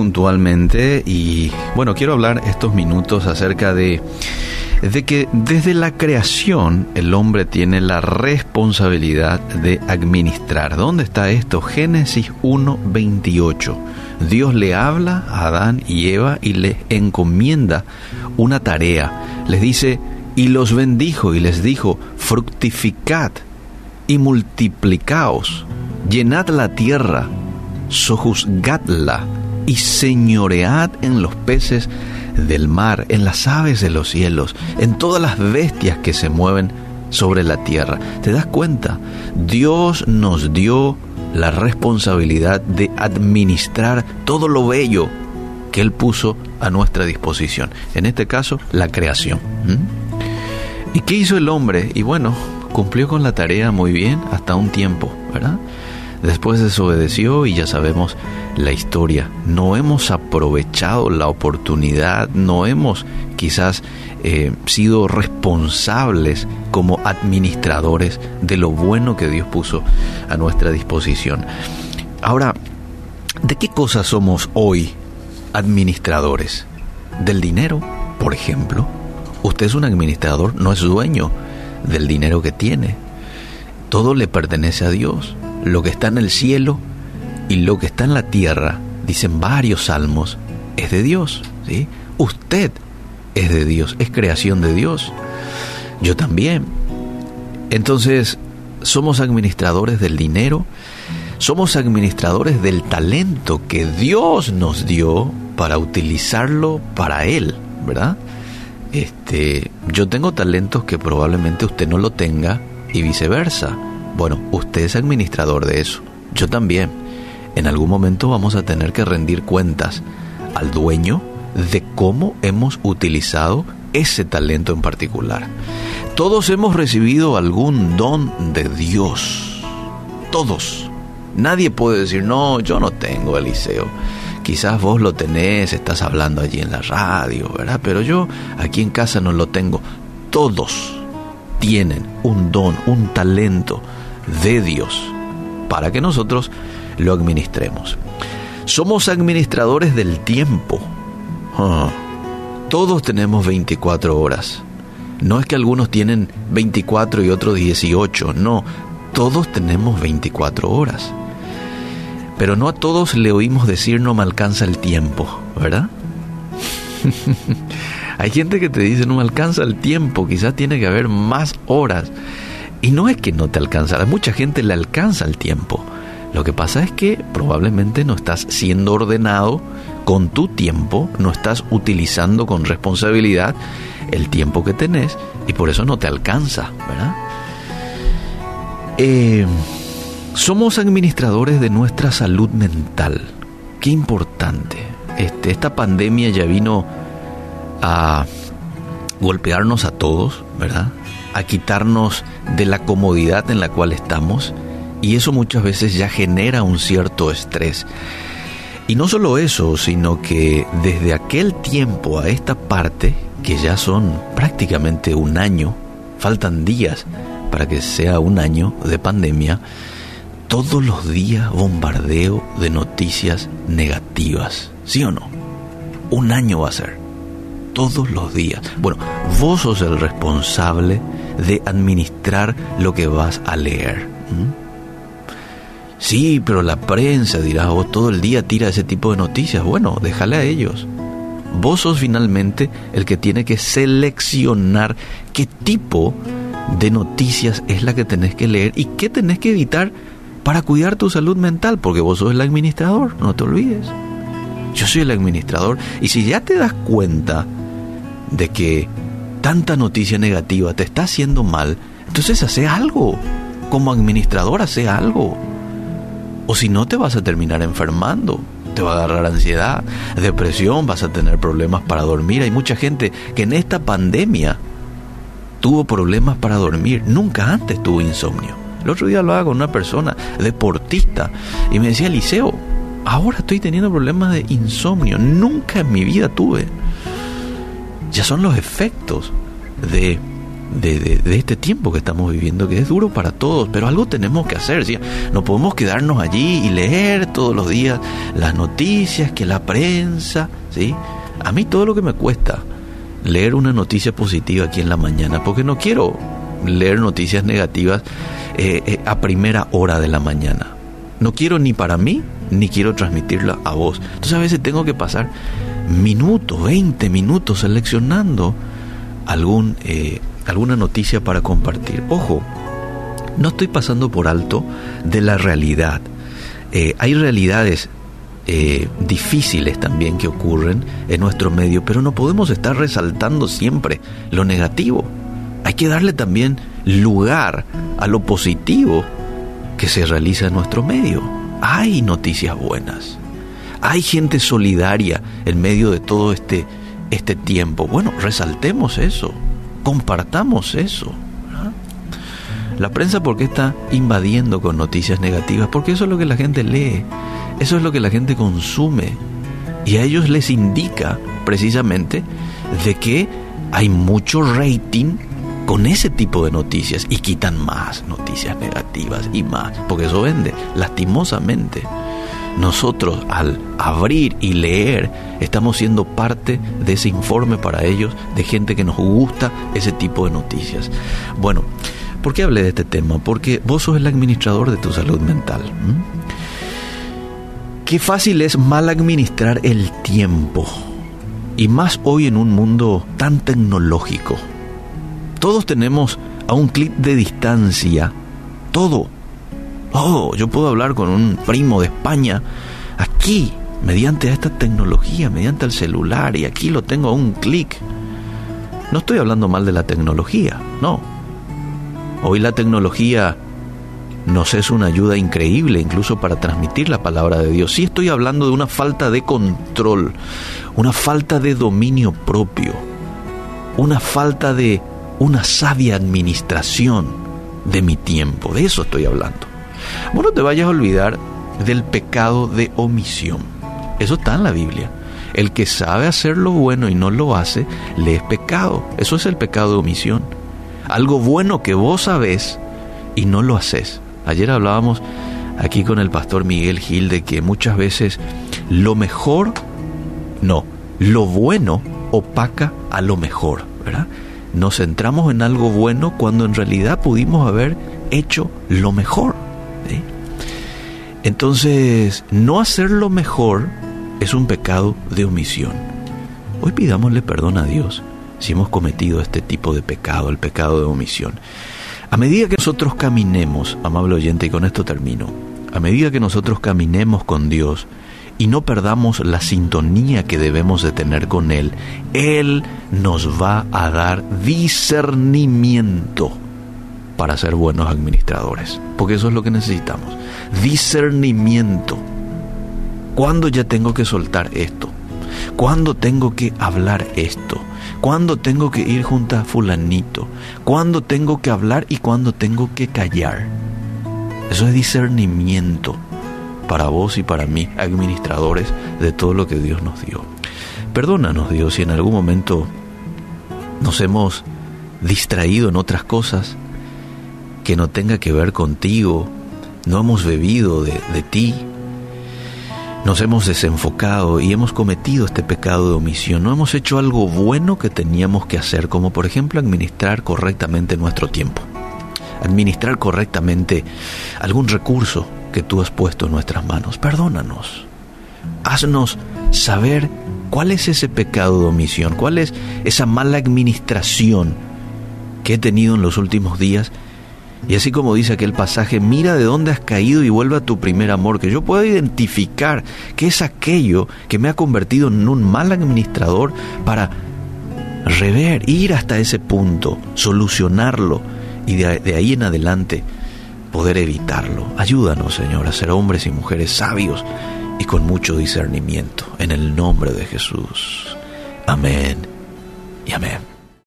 puntualmente y bueno, quiero hablar estos minutos acerca de, de que desde la creación el hombre tiene la responsabilidad de administrar. ¿Dónde está esto? Génesis 1.28. Dios le habla a Adán y Eva y les encomienda una tarea. Les dice, y los bendijo y les dijo, fructificad y multiplicaos, llenad la tierra, sojuzgadla y señoread en los peces del mar, en las aves de los cielos, en todas las bestias que se mueven sobre la tierra. ¿Te das cuenta? Dios nos dio la responsabilidad de administrar todo lo bello que Él puso a nuestra disposición. En este caso, la creación. ¿Y qué hizo el hombre? Y bueno, cumplió con la tarea muy bien hasta un tiempo, ¿verdad? Después desobedeció y ya sabemos la historia. No hemos aprovechado la oportunidad, no hemos quizás eh, sido responsables como administradores de lo bueno que Dios puso a nuestra disposición. Ahora, ¿de qué cosas somos hoy administradores? ¿Del dinero, por ejemplo? Usted es un administrador, no es dueño del dinero que tiene. Todo le pertenece a Dios lo que está en el cielo y lo que está en la tierra, dicen varios salmos, es de Dios. ¿sí? Usted es de Dios, es creación de Dios. Yo también. Entonces, somos administradores del dinero, somos administradores del talento que Dios nos dio para utilizarlo para Él, ¿verdad? Este, yo tengo talentos que probablemente usted no lo tenga y viceversa. Bueno, usted es administrador de eso. Yo también. En algún momento vamos a tener que rendir cuentas al dueño de cómo hemos utilizado ese talento en particular. Todos hemos recibido algún don de Dios. Todos. Nadie puede decir, no, yo no tengo Eliseo. Quizás vos lo tenés, estás hablando allí en la radio, ¿verdad? Pero yo aquí en casa no lo tengo. Todos tienen un don, un talento de Dios para que nosotros lo administremos. Somos administradores del tiempo. Ah, todos tenemos 24 horas. No es que algunos tienen 24 y otros 18, no, todos tenemos 24 horas. Pero no a todos le oímos decir no me alcanza el tiempo, ¿verdad? Hay gente que te dice no me alcanza el tiempo, quizás tiene que haber más horas. Y no es que no te alcanzara, a mucha gente le alcanza el tiempo. Lo que pasa es que probablemente no estás siendo ordenado con tu tiempo, no estás utilizando con responsabilidad el tiempo que tenés y por eso no te alcanza, ¿verdad? Eh, somos administradores de nuestra salud mental. Qué importante. Este, esta pandemia ya vino a golpearnos a todos, ¿verdad? a quitarnos de la comodidad en la cual estamos y eso muchas veces ya genera un cierto estrés. Y no solo eso, sino que desde aquel tiempo a esta parte, que ya son prácticamente un año, faltan días para que sea un año de pandemia, todos los días bombardeo de noticias negativas, ¿sí o no? Un año va a ser, todos los días. Bueno, vos sos el responsable de administrar lo que vas a leer. Sí, pero la prensa, dirá, vos todo el día tira ese tipo de noticias. Bueno, déjale a ellos. Vos sos finalmente el que tiene que seleccionar qué tipo de noticias es la que tenés que leer y qué tenés que evitar para cuidar tu salud mental, porque vos sos el administrador, no te olvides. Yo soy el administrador y si ya te das cuenta de que tanta noticia negativa te está haciendo mal, entonces hace algo. Como administrador, hace algo. O si no, te vas a terminar enfermando. Te va a agarrar ansiedad, depresión, vas a tener problemas para dormir. Hay mucha gente que en esta pandemia tuvo problemas para dormir. Nunca antes tuvo insomnio. El otro día lo hago con una persona deportista y me decía, Liceo, ahora estoy teniendo problemas de insomnio. Nunca en mi vida tuve ya son los efectos de de, este tiempo que estamos viviendo, que es duro para todos, pero algo tenemos que hacer. ¿sí? No podemos quedarnos allí y leer todos los días las noticias, que la prensa, ¿sí? A mí todo lo que me cuesta leer una noticia positiva aquí en la mañana, porque no quiero leer noticias negativas eh, eh, a primera hora de la mañana. No quiero ni para mí, ni quiero transmitirla a vos. Entonces a veces tengo que pasar minutos, 20 minutos seleccionando algún, eh, alguna noticia para compartir. Ojo, no estoy pasando por alto de la realidad. Eh, hay realidades eh, difíciles también que ocurren en nuestro medio, pero no podemos estar resaltando siempre lo negativo. Hay que darle también lugar a lo positivo que se realiza en nuestro medio. Hay noticias buenas. Hay gente solidaria en medio de todo este, este tiempo. Bueno, resaltemos eso, compartamos eso. La prensa, ¿por qué está invadiendo con noticias negativas? Porque eso es lo que la gente lee, eso es lo que la gente consume. Y a ellos les indica precisamente de que hay mucho rating con ese tipo de noticias y quitan más noticias negativas y más, porque eso vende, lastimosamente nosotros al abrir y leer estamos siendo parte de ese informe para ellos, de gente que nos gusta ese tipo de noticias. Bueno, ¿por qué hablé de este tema? Porque vos sos el administrador de tu salud mental. Qué fácil es mal administrar el tiempo. Y más hoy en un mundo tan tecnológico. Todos tenemos a un clic de distancia todo Oh, yo puedo hablar con un primo de España aquí, mediante esta tecnología, mediante el celular, y aquí lo tengo a un clic. No estoy hablando mal de la tecnología, no. Hoy la tecnología nos es una ayuda increíble incluso para transmitir la palabra de Dios. Sí estoy hablando de una falta de control, una falta de dominio propio, una falta de una sabia administración de mi tiempo. De eso estoy hablando. Bueno, no te vayas a olvidar del pecado de omisión. Eso está en la Biblia. El que sabe hacer lo bueno y no lo hace, le es pecado. Eso es el pecado de omisión. Algo bueno que vos sabés y no lo haces. Ayer hablábamos aquí con el pastor Miguel Gil de que muchas veces lo mejor, no, lo bueno opaca a lo mejor, ¿verdad? Nos centramos en algo bueno cuando en realidad pudimos haber hecho lo mejor. Entonces, no hacerlo mejor es un pecado de omisión. Hoy pidámosle perdón a Dios si hemos cometido este tipo de pecado, el pecado de omisión. A medida que nosotros caminemos, amable oyente, y con esto termino, a medida que nosotros caminemos con Dios y no perdamos la sintonía que debemos de tener con Él, Él nos va a dar discernimiento para ser buenos administradores, porque eso es lo que necesitamos. Discernimiento. ¿Cuándo ya tengo que soltar esto? ¿Cuándo tengo que hablar esto? ¿Cuándo tengo que ir junto a fulanito? ¿Cuándo tengo que hablar y cuándo tengo que callar? Eso es discernimiento para vos y para mí, administradores de todo lo que Dios nos dio. Perdónanos Dios si en algún momento nos hemos distraído en otras cosas que no tenga que ver contigo, no hemos bebido de, ti, nos hemos desenfocado y hemos cometido este pecado de omisión, no hemos hecho algo bueno que teníamos que hacer, como por ejemplo administrar correctamente nuestro tiempo, administrar correctamente algún recurso que tú has puesto en nuestras manos. Perdónanos, haznos saber cuál es ese pecado de omisión, cuál es esa mala administración que he tenido en los últimos días y así como dice aquel pasaje, mira de dónde has caído y vuelve a tu primer amor, que yo pueda identificar qué es aquello que me ha convertido en un mal administrador para rever, ir hasta ese punto, solucionarlo y de ahí en adelante poder evitarlo. Ayúdanos, Señor, a ser hombres y mujeres sabios y con mucho discernimiento. En el nombre de Jesús. Amén y amén.